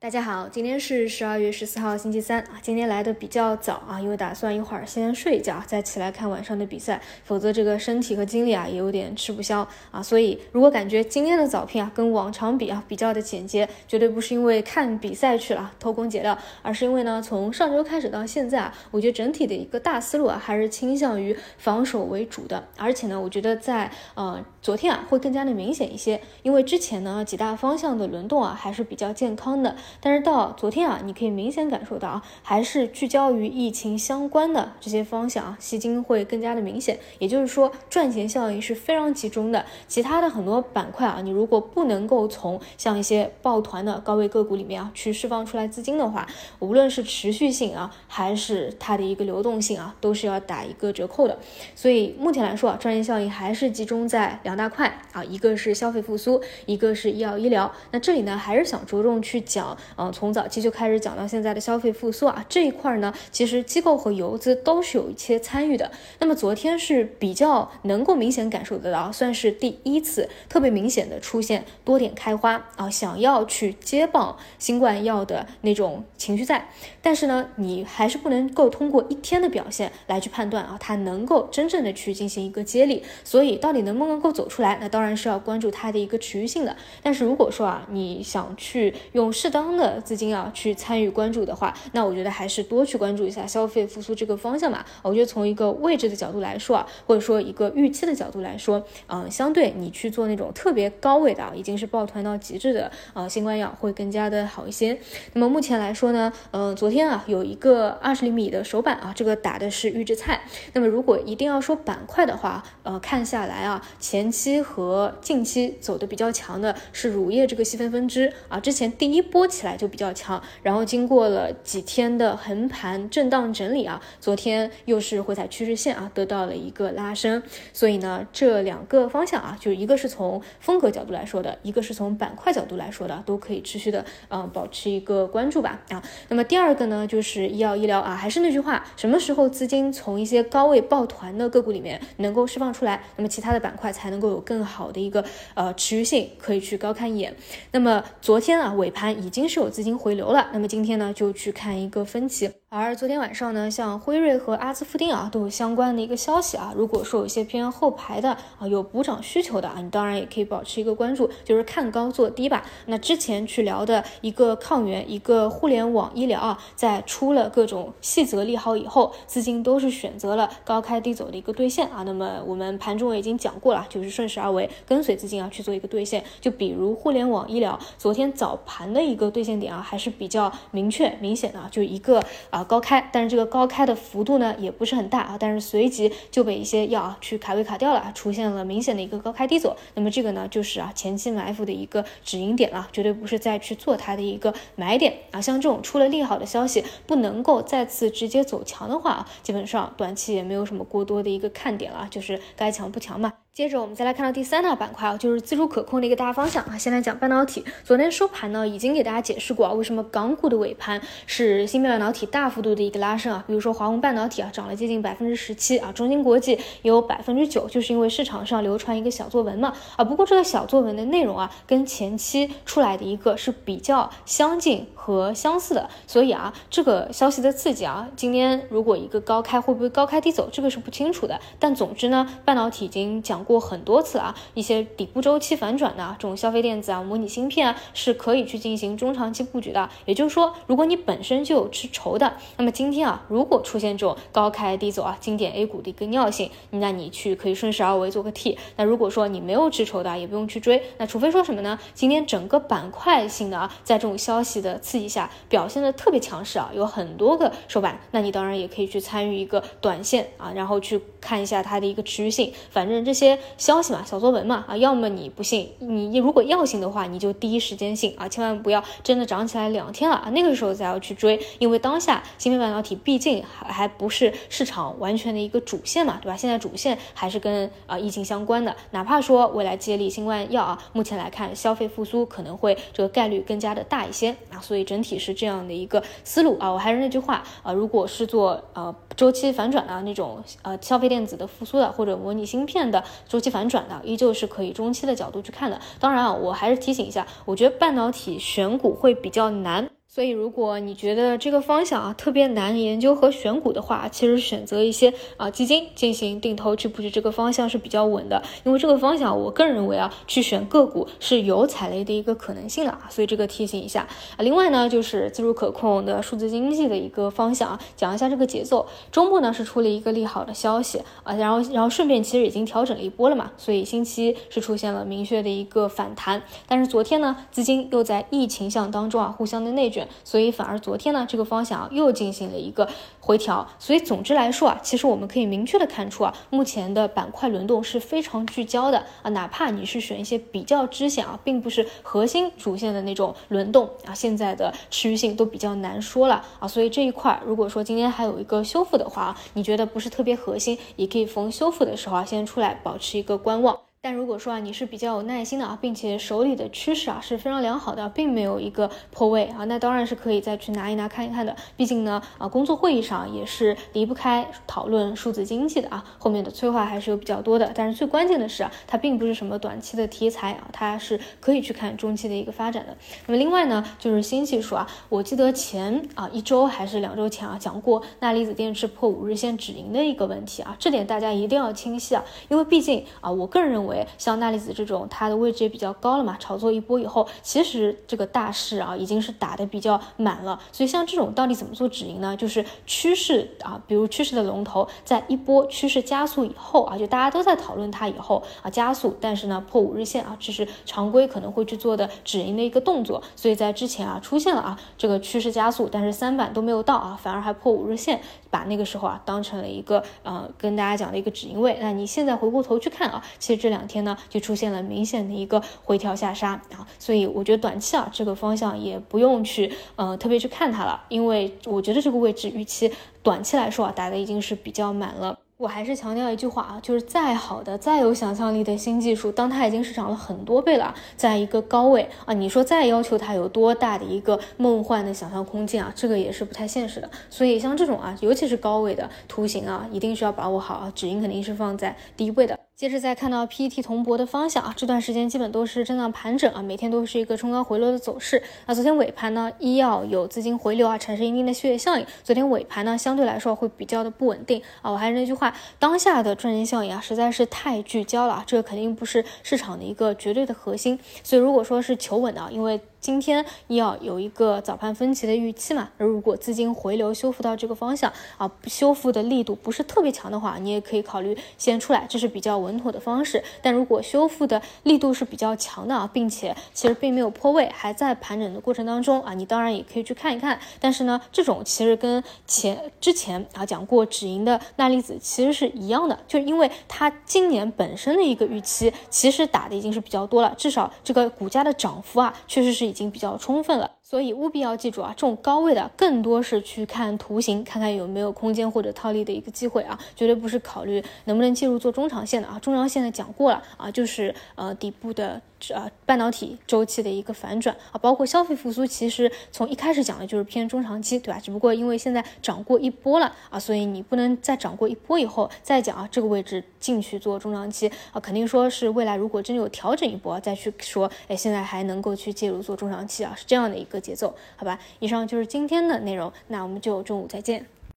大家好，今天是十二月十四号，星期三啊。今天来的比较早啊，因为打算一会儿先睡一觉，再起来看晚上的比赛，否则这个身体和精力啊也有点吃不消啊。所以如果感觉今天的早评啊跟往常比啊比较的简洁，绝对不是因为看比赛去了偷工减料，而是因为呢从上周开始到现在啊，我觉得整体的一个大思路啊还是倾向于防守为主的，而且呢，我觉得在呃昨天啊会更加的明显一些，因为之前呢几大方向的轮动啊还是比较健康的。但是到昨天啊，你可以明显感受到啊，还是聚焦于疫情相关的这些方向啊，吸金会更加的明显。也就是说，赚钱效应是非常集中的。其他的很多板块啊，你如果不能够从像一些抱团的高位个股里面啊去释放出来资金的话，无论是持续性啊，还是它的一个流动性啊，都是要打一个折扣的。所以目前来说啊，赚钱效应还是集中在两大块啊，一个是消费复苏，一个是医药医疗。那这里呢，还是想着重去讲。啊，从早期就开始讲到现在的消费复苏啊，这一块呢，其实机构和游资都是有一些参与的。那么昨天是比较能够明显感受得到，算是第一次特别明显的出现多点开花啊，想要去接棒新冠药的那种情绪在。但是呢，你还是不能够通过一天的表现来去判断啊，它能够真正的去进行一个接力。所以到底能不能够走出来，那当然是要关注它的一个持续性的。但是如果说啊，你想去用适当的资金啊去参与关注的话，那我觉得还是多去关注一下消费复苏这个方向嘛。我觉得从一个位置的角度来说啊，或者说一个预期的角度来说，嗯，相对你去做那种特别高位的啊，已经是抱团到极致的呃新冠药会更加的好一些。那么目前来说呢，嗯，昨天啊有一个二十厘米的首板啊，这个打的是预制菜。那么如果一定要说板块的话，呃，看下来啊，前期和近期走的比较强的是乳业这个细分分支啊，之前第一波起来就比较强，然后经过了几天的横盘震荡整理啊，昨天又是回踩趋势线啊，得到了一个拉升。所以呢，这两个方向啊，就一个是从风格角度来说的，一个是从板块角度来说的，都可以持续的嗯保持一个关注吧啊。那么第二个呢，就是医药医疗啊，还是那句话，什么时候资金从一些高位抱团的个股里面能够释放出来，那么其他的板块才能够有更好的一个呃持续性，可以去高看一眼。那么昨天啊尾盘已经是有资金回流了，那么今天呢就去看一个分歧。而昨天晚上呢，像辉瑞和阿兹夫定啊都有相关的一个消息啊，如果说有一些偏后排的啊有补涨需求的啊，你当然也可以保持一个关注，就是看高做低吧。那之前去聊的一个抗原，一个互联网医疗啊，在出了各种细则利好以后，资金都是选择了高开低走的一个兑现啊。那么我们盘中也已经讲过了，就是顺势而为，跟随资金啊去做一个兑现。就比如互联网医疗，昨天早盘的一个兑现点啊，还是比较明确明显的，就一个啊。啊，高开，但是这个高开的幅度呢也不是很大啊，但是随即就被一些药啊去卡位卡掉了，出现了明显的一个高开低走。那么这个呢就是啊前期埋伏的一个止盈点了，绝对不是再去做它的一个买点啊。像这种出了利好的消息，不能够再次直接走强的话啊，基本上短期也没有什么过多的一个看点了，就是该强不强嘛。接着我们再来看到第三大板块啊，就是自主可控的一个大方向啊。先来讲半导体，昨天收盘呢，已经给大家解释过啊，为什么港股的尾盘是芯片半导体大幅度的一个拉升啊。比如说华虹半导体啊，涨了接近百分之十七啊，中芯国际有百分之九，就是因为市场上流传一个小作文嘛啊。不过这个小作文的内容啊，跟前期出来的一个是比较相近和相似的，所以啊，这个消息的刺激啊，今天如果一个高开会不会高开低走，这个是不清楚的。但总之呢，半导体已经讲。过很多次啊，一些底部周期反转的啊这种消费电子啊、模拟芯片啊，是可以去进行中长期布局的。也就是说，如果你本身就有吃筹的，那么今天啊，如果出现这种高开低走啊，经典 A 股的一个尿性，那你去可以顺势而为做个 T。那如果说你没有吃筹的，也不用去追。那除非说什么呢？今天整个板块性的啊，在这种消息的刺激下，表现的特别强势啊，有很多个收板，那你当然也可以去参与一个短线啊，然后去看一下它的一个持续性。反正这些。些消息嘛，小作文嘛，啊，要么你不信，你如果要信的话，你就第一时间信啊，千万不要真的涨起来两天了啊，那个时候才要去追，因为当下芯片半导体毕竟还还不是市场完全的一个主线嘛，对吧？现在主线还是跟啊疫情相关的，哪怕说未来接力新冠药啊，目前来看消费复苏可能会这个概率更加的大一些啊，所以整体是这样的一个思路啊。我还是那句话啊，如果是做呃周期反转啊那种呃消费电子的复苏的或者模拟芯片的周期反转的，依旧是可以中期的角度去看的。当然啊，我还是提醒一下，我觉得半导体选股会比较难。所以，如果你觉得这个方向啊特别难研究和选股的话，其实选择一些啊基金进行定投去布局这个方向是比较稳的。因为这个方向，我个人认为啊，去选个股是有踩雷的一个可能性的啊。所以这个提醒一下啊。另外呢，就是自主可控的数字经济的一个方向啊，讲一下这个节奏。中部呢是出了一个利好的消息啊，然后然后顺便其实已经调整了一波了嘛，所以星期是出现了明确的一个反弹。但是昨天呢，资金又在疫情向当中啊互相的内卷。所以反而昨天呢，这个方向又进行了一个回调。所以总之来说啊，其实我们可以明确的看出啊，目前的板块轮动是非常聚焦的啊，哪怕你是选一些比较支线啊，并不是核心主线的那种轮动啊，现在的持续性都比较难说了啊。所以这一块，如果说今天还有一个修复的话啊，你觉得不是特别核心，也可以逢修复的时候啊，先出来保持一个观望。但如果说啊，你是比较有耐心的啊，并且手里的趋势啊是非常良好的，并没有一个破位啊，那当然是可以再去拿一拿看一看的。毕竟呢，啊，工作会议上也是离不开讨论数字经济的啊，后面的催化还是有比较多的。但是最关键的是啊，它并不是什么短期的题材啊，它是可以去看中期的一个发展的。那么另外呢，就是新技术啊，我记得前啊一周还是两周前啊讲过钠离子电池破五日线止盈的一个问题啊，这点大家一定要清晰啊，因为毕竟啊，我个人认为。为像钠离子这种，它的位置也比较高了嘛，炒作一波以后，其实这个大势啊已经是打的比较满了。所以像这种到底怎么做止盈呢？就是趋势啊，比如趋势的龙头在一波趋势加速以后啊，就大家都在讨论它以后啊加速，但是呢破五日线啊，这是常规可能会去做的止盈的一个动作。所以在之前啊出现了啊这个趋势加速，但是三板都没有到啊，反而还破五日线，把那个时候啊当成了一个呃跟大家讲的一个止盈位。那你现在回过头去看啊，其实这两。天呢，就出现了明显的一个回调下杀啊，所以我觉得短期啊，这个方向也不用去呃特别去看它了，因为我觉得这个位置预期短期来说啊，打的已经是比较满了。我还是强调一句话啊，就是再好的、再有想象力的新技术，当它已经市场了很多倍了，在一个高位啊，你说再要求它有多大的一个梦幻的想象空间啊，这个也是不太现实的。所以像这种啊，尤其是高位的图形啊，一定是要把握好啊，止盈肯定是放在低位的。接着再看到 PET 铜箔的方向啊，这段时间基本都是震荡盘整啊，每天都是一个冲高回落的走势。那昨天尾盘呢，医药有资金回流啊，产生一定的血液效应。昨天尾盘呢，相对来说会比较的不稳定啊。我还是那句话，当下的赚钱效应啊，实在是太聚焦了，这个肯定不是市场的一个绝对的核心。所以如果说是求稳的，因为今天要有一个早盘分歧的预期嘛，而如果资金回流修复到这个方向啊，修复的力度不是特别强的话，你也可以考虑先出来，这是比较稳妥的方式。但如果修复的力度是比较强的啊，并且其实并没有破位，还在盘整的过程当中啊，你当然也可以去看一看。但是呢，这种其实跟前之前啊讲过止盈的钠离子其实是一样的，就是因为它今年本身的一个预期其实打的已经是比较多了，至少这个股价的涨幅啊，确实是。已经比较充分了，所以务必要记住啊，这种高位的更多是去看图形，看看有没有空间或者套利的一个机会啊，绝对不是考虑能不能介入做中长线的啊。中长线的讲过了啊，就是呃底部的。呃，半导体周期的一个反转啊，包括消费复苏，其实从一开始讲的就是偏中长期，对吧？只不过因为现在涨过一波了啊，所以你不能再涨过一波以后再讲啊，这个位置进去做中长期啊，肯定说是未来如果真有调整一波再去说，哎，现在还能够去介入做中长期啊，是这样的一个节奏，好吧？以上就是今天的内容，那我们就中午再见。